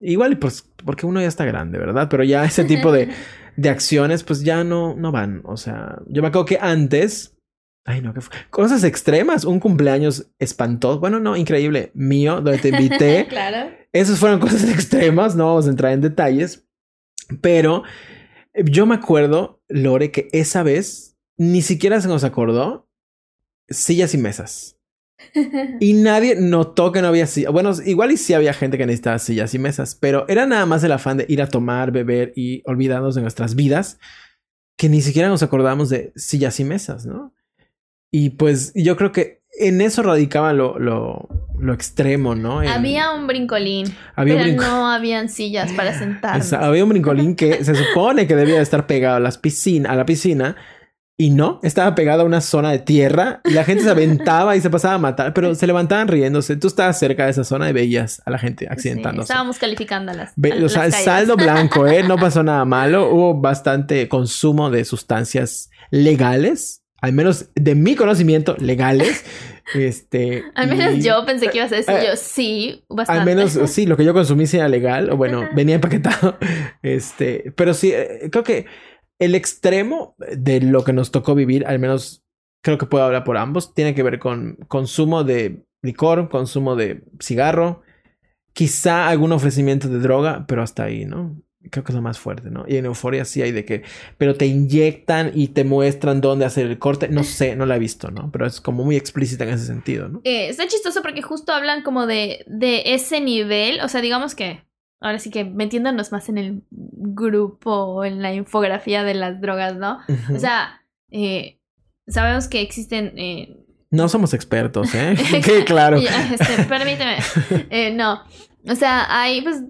igual pues porque uno ya está grande, ¿verdad? Pero ya ese tipo de, <laughs> de acciones pues ya no, no van. O sea, yo me acuerdo que antes, ay no, que fue, cosas extremas, un cumpleaños espantoso, bueno, no, increíble, mío, donde te invité. <laughs> claro. Esas fueron cosas <laughs> extremas, no vamos a entrar en detalles, pero yo me acuerdo, Lore, que esa vez ni siquiera se nos acordó sillas y mesas. <laughs> Y nadie notó que no había sillas. Bueno, igual y sí había gente que necesitaba sillas y mesas, pero era nada más el afán de ir a tomar, beber y olvidarnos de nuestras vidas, que ni siquiera nos acordamos de sillas y mesas, ¿no? Y pues yo creo que en eso radicaba lo, lo, lo extremo, ¿no? En- Había un brincolín, había un pero brinco- no habían sillas para <laughs> sentarnos. Había un brincolín que <laughs> se supone que debía estar pegado a, las piscina, a la piscina y no, estaba pegado a una zona de tierra y la gente se aventaba y se pasaba a matar, pero se levantaban riéndose. Tú estabas cerca de esa zona y veías a la gente Sí, accidentándose. estábamos calificando las, Ve- a- o sea, las el saldo <laughs> blanco, ¿eh? No pasó nada malo. Hubo bastante consumo de sustancias legales, al menos de mi conocimiento, legales. Este. Al menos y- yo pensé que ibas a decir Eh, yo sí, bastante. al menos sí, lo que yo consumí sí era legal, o bueno, venía empaquetado. Este, pero sí, eh, creo que el extremo de lo que nos tocó vivir, al menos creo que puedo hablar por ambos, tiene que ver con consumo de licor, consumo de cigarro, quizá algún ofrecimiento de droga, pero hasta ahí, ¿no? Creo que es lo más fuerte, ¿no? Y en Euforia sí hay de que, pero te inyectan y te muestran dónde hacer el corte. No sé, no la he visto, ¿no? Pero es como muy explícita en ese sentido, ¿no? Eh, está chistoso porque justo hablan como de, de ese nivel, o sea, digamos que, ahora sí que metiéndonos más en el grupo o en la infografía de las drogas, ¿no? O sea, eh, sabemos que existen... eh, No somos expertos, ¿eh? <laughs> Que claro. Este, permíteme. <laughs> Eh, no. O sea, hay pues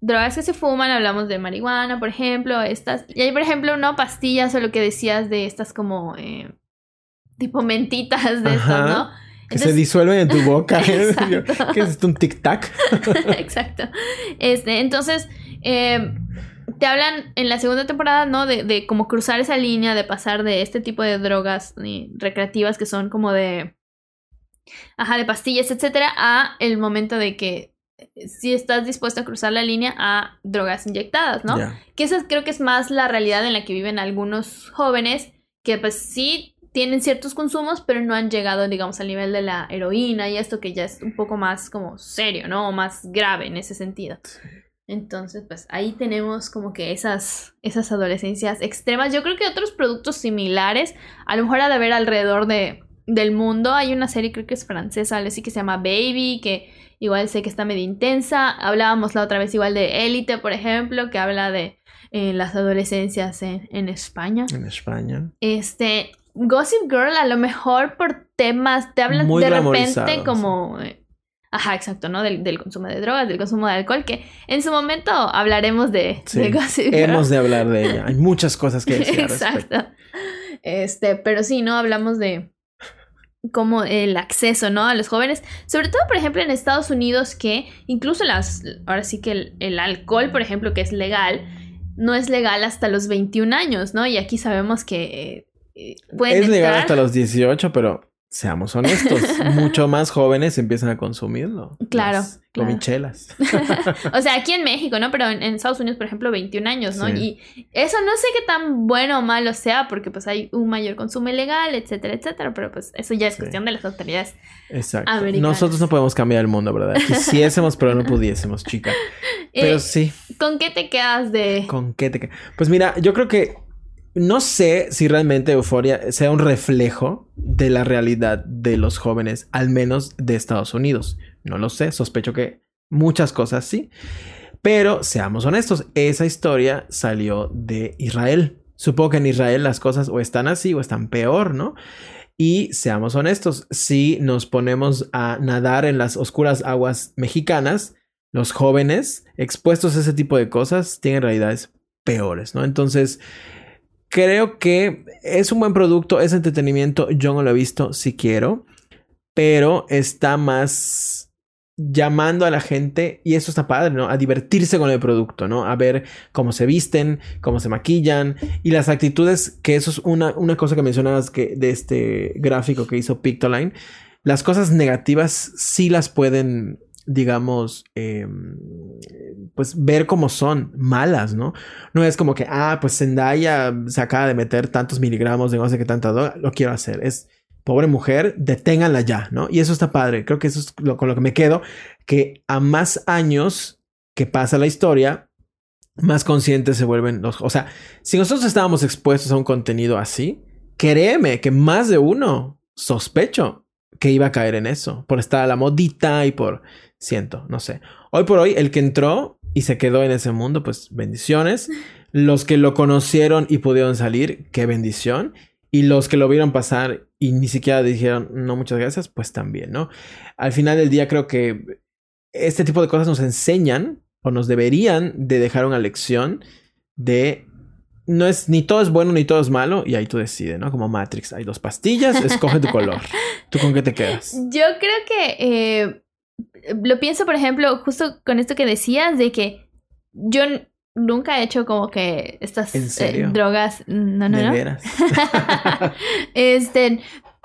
drogas que se fuman, hablamos de marihuana, por ejemplo, estas. Y hay, por ejemplo, no pastillas o lo que decías de estas como eh, tipo mentitas de estas. ¿no? Que se disuelven en tu boca. <laughs> <laughs> ¿eh? ¿Qué es esto? ¿Un tic-tac? <laughs> Exacto. Este, entonces, eh, te hablan en la segunda temporada, ¿no? De, de cómo cruzar esa línea, de pasar de este tipo de drogas eh, recreativas que son como de. Ajá, de pastillas, etcétera, a el momento de que si estás dispuesto a cruzar la línea a drogas inyectadas, ¿no? Que esa creo que es más la realidad en la que viven algunos jóvenes que pues sí tienen ciertos consumos, pero no han llegado, digamos, al nivel de la heroína y esto que ya es un poco más como serio, ¿no? O más grave en ese sentido. Entonces, pues ahí tenemos como que esas, esas adolescencias extremas. Yo creo que otros productos similares, a lo mejor ha de haber alrededor de, del mundo. Hay una serie, creo que es francesa, algo así que se llama Baby, que igual sé que está medio intensa. Hablábamos la otra vez igual de Élite, por ejemplo, que habla de eh, las adolescencias en, en España. En España. Este, Gossip Girl a lo mejor por temas, te hablan Muy de repente como... eh, Ajá, exacto, ¿no? Del, del consumo de drogas, del consumo de alcohol, que en su momento hablaremos de, Sí, de Gossip Girl. Hemos de hablar de ella. Hay muchas cosas que decir al. <laughs> Exacto. Este, pero sí, ¿no? Hablamos de como el acceso, ¿no? A los jóvenes. Sobre todo, por ejemplo, en Estados Unidos, que incluso las. Ahora sí que el, el alcohol, por ejemplo, que es legal, no es legal hasta los 21 años, ¿no? Y aquí sabemos que eh, pueden Es legal hasta los 18, pero seamos honestos, <laughs> mucho más jóvenes empiezan a consumirlo. Claro, Las claro. gomichelas. <laughs> O sea, <laughs> aquí en México, ¿no? Pero en, en Estados Unidos, por ejemplo, 21 años, ¿no? Sí. Y eso no sé qué tan bueno o malo sea, porque pues hay un mayor consumo ilegal, etcétera, etcétera. Pero pues eso ya es Sí. cuestión de las autoridades. Exacto. Americanas. Nosotros no podemos cambiar el mundo, ¿verdad? Quisiésemos, pero no pudiésemos, chica. Pero Eh, sí, ¿Con qué te quedas de...? ¿con qué te... ca- Pues mira, yo creo que no sé si realmente Euforia sea un reflejo de la realidad de los jóvenes, al menos de Estados Unidos. No lo sé, sospecho que muchas cosas sí. Pero seamos honestos, esa historia salió de Israel. Supongo que en Israel las cosas o están así o están peor, ¿no? Y seamos honestos, si nos ponemos a nadar en las oscuras aguas mexicanas, los jóvenes expuestos a ese tipo de cosas tienen realidades peores, ¿no? Entonces, creo que es un buen producto, es entretenimiento, yo no lo he visto si quiero, pero está más llamando a la gente, y eso está padre, ¿no? A divertirse con el producto, ¿no? A ver cómo se visten, cómo se maquillan y las actitudes, que eso es una, una cosa que mencionabas que de este gráfico que hizo Pictoline. Las cosas negativas sí las pueden, digamos, eh, pues ver cómo son malas, ¿no? No es como que, ah, pues Zendaya se acaba de meter tantos miligramos de no sé qué tanta droga, lo quiero hacer. Es, pobre mujer, deténganla ya, ¿no? Y eso está padre. Creo que eso es lo, con lo que me quedo, que a más años que pasa la historia, más conscientes se vuelven los... O sea, si nosotros estábamos expuestos a un contenido así, créeme que más de uno, sospecho, que iba a caer en eso, por estar a la modita y por... Siento, no sé. Hoy por hoy, el que entró y se quedó en ese mundo, pues bendiciones. Los que lo conocieron y pudieron salir, qué bendición. Y los que lo vieron pasar y ni siquiera dijeron no, muchas gracias, pues también, ¿no? Al final del día creo que este tipo de cosas nos enseñan o nos deberían de dejar una lección de no es ni todo es bueno ni todo es malo y ahí tú decides, ¿no? Como Matrix, hay dos pastillas, escoge tu color. ¿Tú con qué te quedas? <laughs> Yo creo que eh, lo pienso, por ejemplo, justo con esto que decías de que yo nunca he hecho como que estas eh, drogas. No, no, de no. veras. <laughs> este,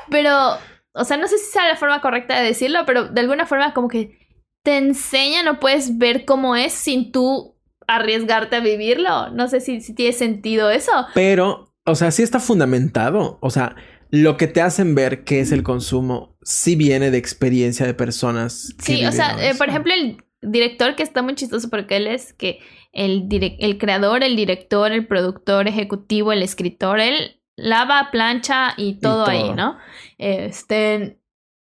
pero, o sea, no sé si sea la forma correcta de decirlo, pero de alguna forma como que te enseñan o puedes ver cómo es sin tú arriesgarte a vivirlo. No sé si, si tiene sentido eso. Pero, o sea, sí está fundamentado. O sea, lo que te hacen ver que es el consumo sí viene de experiencia de personas. que Sí, o sea, eh, por ejemplo, el director que está muy chistoso porque él es que el, el creador, el director, el productor ejecutivo, el escritor, él lava, plancha y todo, ahí, todo. ¿no? Este,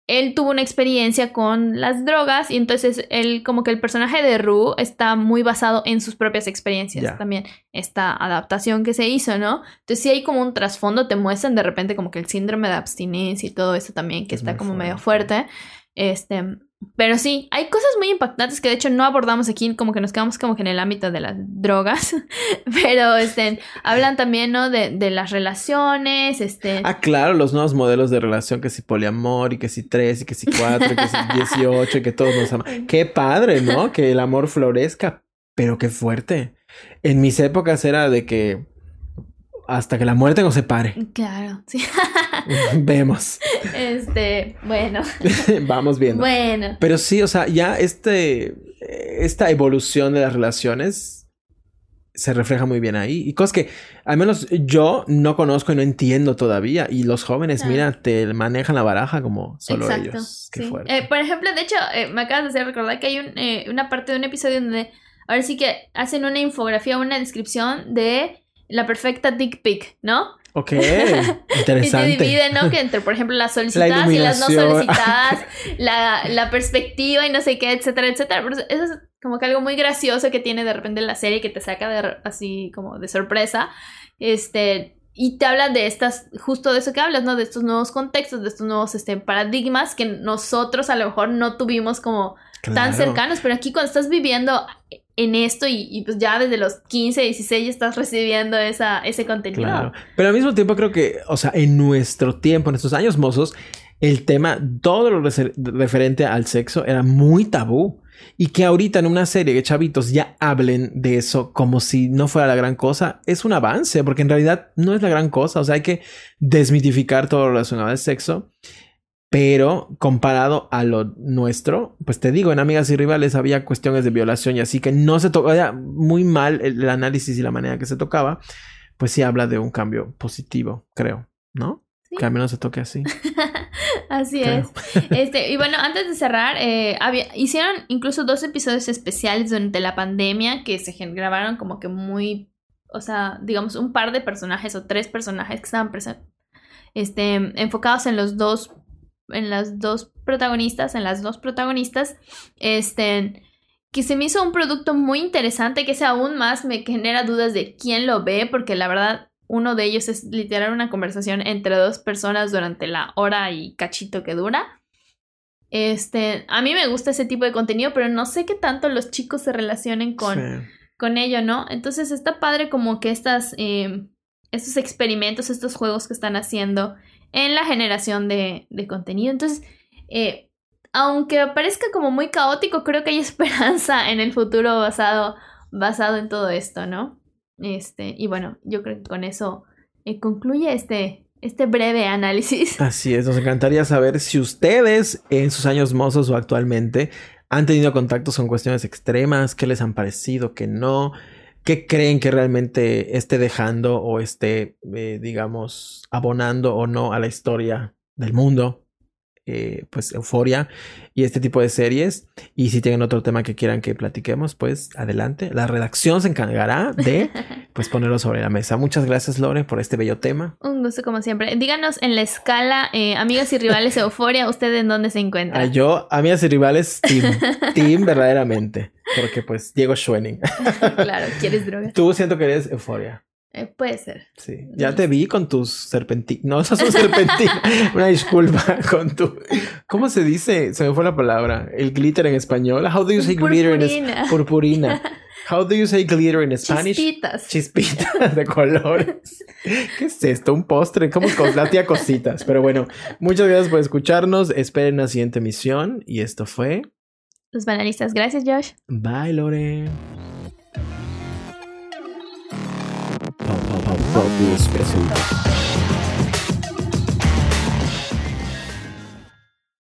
él tuvo una experiencia con las drogas y entonces él como que el personaje de Rue está muy basado en sus propias experiencias también esta adaptación que se hizo, ¿no? Entonces sí hay como un trasfondo, te muestran de repente como que el síndrome de abstinencia y todo eso también que Es está como medio fuerte. Este, pero sí, hay cosas muy impactantes que de hecho no abordamos aquí, como que nos quedamos como que en el ámbito de las drogas, <laughs> pero este, hablan también, ¿no? De, de las relaciones, este... Ah, claro, los nuevos modelos de relación, que si poliamor, y que si tres, y que si cuatro, y que si <laughs> dieciocho, y que todos nos aman. Qué padre, ¿no? Que el amor florezca, pero qué fuerte. En mis épocas era de que hasta que la muerte nos separe. Claro, sí. <laughs> Vemos. Este, bueno, <laughs> Vamos viendo. bueno. Pero sí, o sea, ya este. esta evolución de las relaciones se refleja muy bien ahí. Y cosas que al menos yo no conozco y no entiendo todavía. Y los jóvenes, Ah. mira, te manejan la baraja como solo Exacto. ellos. Qué sí. fuerte. Eh, por ejemplo, de hecho, eh, me acabas de hacer recordar que hay un, eh, una parte de un episodio donde ahora sí que hacen una infografía, una descripción de la perfecta dick pic, ¿no? Ok, <laughs> Y te interesante. dividen, ¿no? Que entre, por ejemplo, las <laughs> solicitadas y las no solicitadas, <laughs> la, la perspectiva y no sé qué, etcétera, etcétera. Pero eso es como que algo muy gracioso que tiene de repente la serie que te saca de así como de sorpresa. Este. Y te habla de estas, justo de eso que hablas, ¿no? De estos nuevos contextos, de estos nuevos este, paradigmas que nosotros a lo mejor no tuvimos como tan cercanos, pero aquí cuando estás viviendo en esto y, y pues ya desde los 15, 16 ya estás recibiendo esa, ese contenido. Claro. Pero al mismo tiempo creo que, o sea, en nuestro tiempo, en estos años mozos, el tema, todo lo refer- referente al sexo era muy tabú. Y que ahorita en una serie de chavitos ya hablen de eso como si no fuera la gran cosa, es un avance, porque en realidad no es la gran cosa. O sea, hay que desmitificar todo lo relacionado al sexo. Pero comparado a lo nuestro, pues te digo, en Amigas y Rivales había cuestiones de violación y así que no se tocaba muy mal el, análisis y la manera que se tocaba. Pues sí habla de un cambio positivo, creo, ¿no? Sí. Que al menos se toque así. <laughs> Así creo. es. Este, y bueno, antes de cerrar, eh, había- hicieron incluso dos episodios especiales durante la pandemia que se grabaron como que muy, o sea, digamos, un par de personajes o tres personajes que estaban este, enfocados en los dos, en las dos protagonistas, en las dos protagonistas, este, que se me hizo un producto muy interesante que ese aún más me genera dudas de quién lo ve, porque la verdad uno de ellos es literal una conversación entre dos personas durante la hora y cachito que dura. Este, a mí me gusta ese tipo de contenido, pero no sé qué tanto los chicos se relacionen con, Sí. con ello, ¿no? Entonces está padre como que estas, eh, estos experimentos, estos juegos que están haciendo en la generación de, de contenido. Entonces, eh, aunque parezca como muy caótico, creo que hay <laughs> esperanza en el futuro basado, basado en todo esto, ¿no? Este, y bueno, yo creo que con eso eh, concluye este, este breve análisis. <laughs> Así es, nos encantaría saber si ustedes en sus años mozos o actualmente han tenido contactos con cuestiones extremas, qué les han parecido, qué no, qué creen que realmente esté dejando o esté, eh, digamos, abonando o no a la historia del mundo. eh, pues euforia y este tipo de series y si tienen otro tema que quieran que platiquemos pues adelante la redacción se encargará de <laughs> pues ponerlo sobre la mesa muchas gracias Lore por este bello tema Un gusto como siempre. Díganos en la escala, eh, amigas y rivales de Euforia, ¿usted en dónde se encuentra? Ah, yo, amigas y rivales, team. <laughs> team verdaderamente. Porque pues Diego Schwenning. <laughs> claro, ¿quieres drogas? Tú siento que eres euforia. Eh, puede ser. Sí. Ya te vi con tus serpentinas. No, <laughs> esas son serpentinas. Una disculpa <laughs> con tu. ¿Cómo se dice? Se me fue la palabra. El glitter en español. How do you say glitter en es- Purpurina. How do you say glitter in Spanish? Chispitas. Chispitas de colores. ¿Qué es esto? Un postre. ¿Cómo cos- la tía cositas? Pero bueno, muchas gracias por escucharnos. Esperen la siguiente emisión. Y esto fue. Los bananistas. Gracias, Josh. Bye, Lore. Pop, pop, pop, pop, presenta.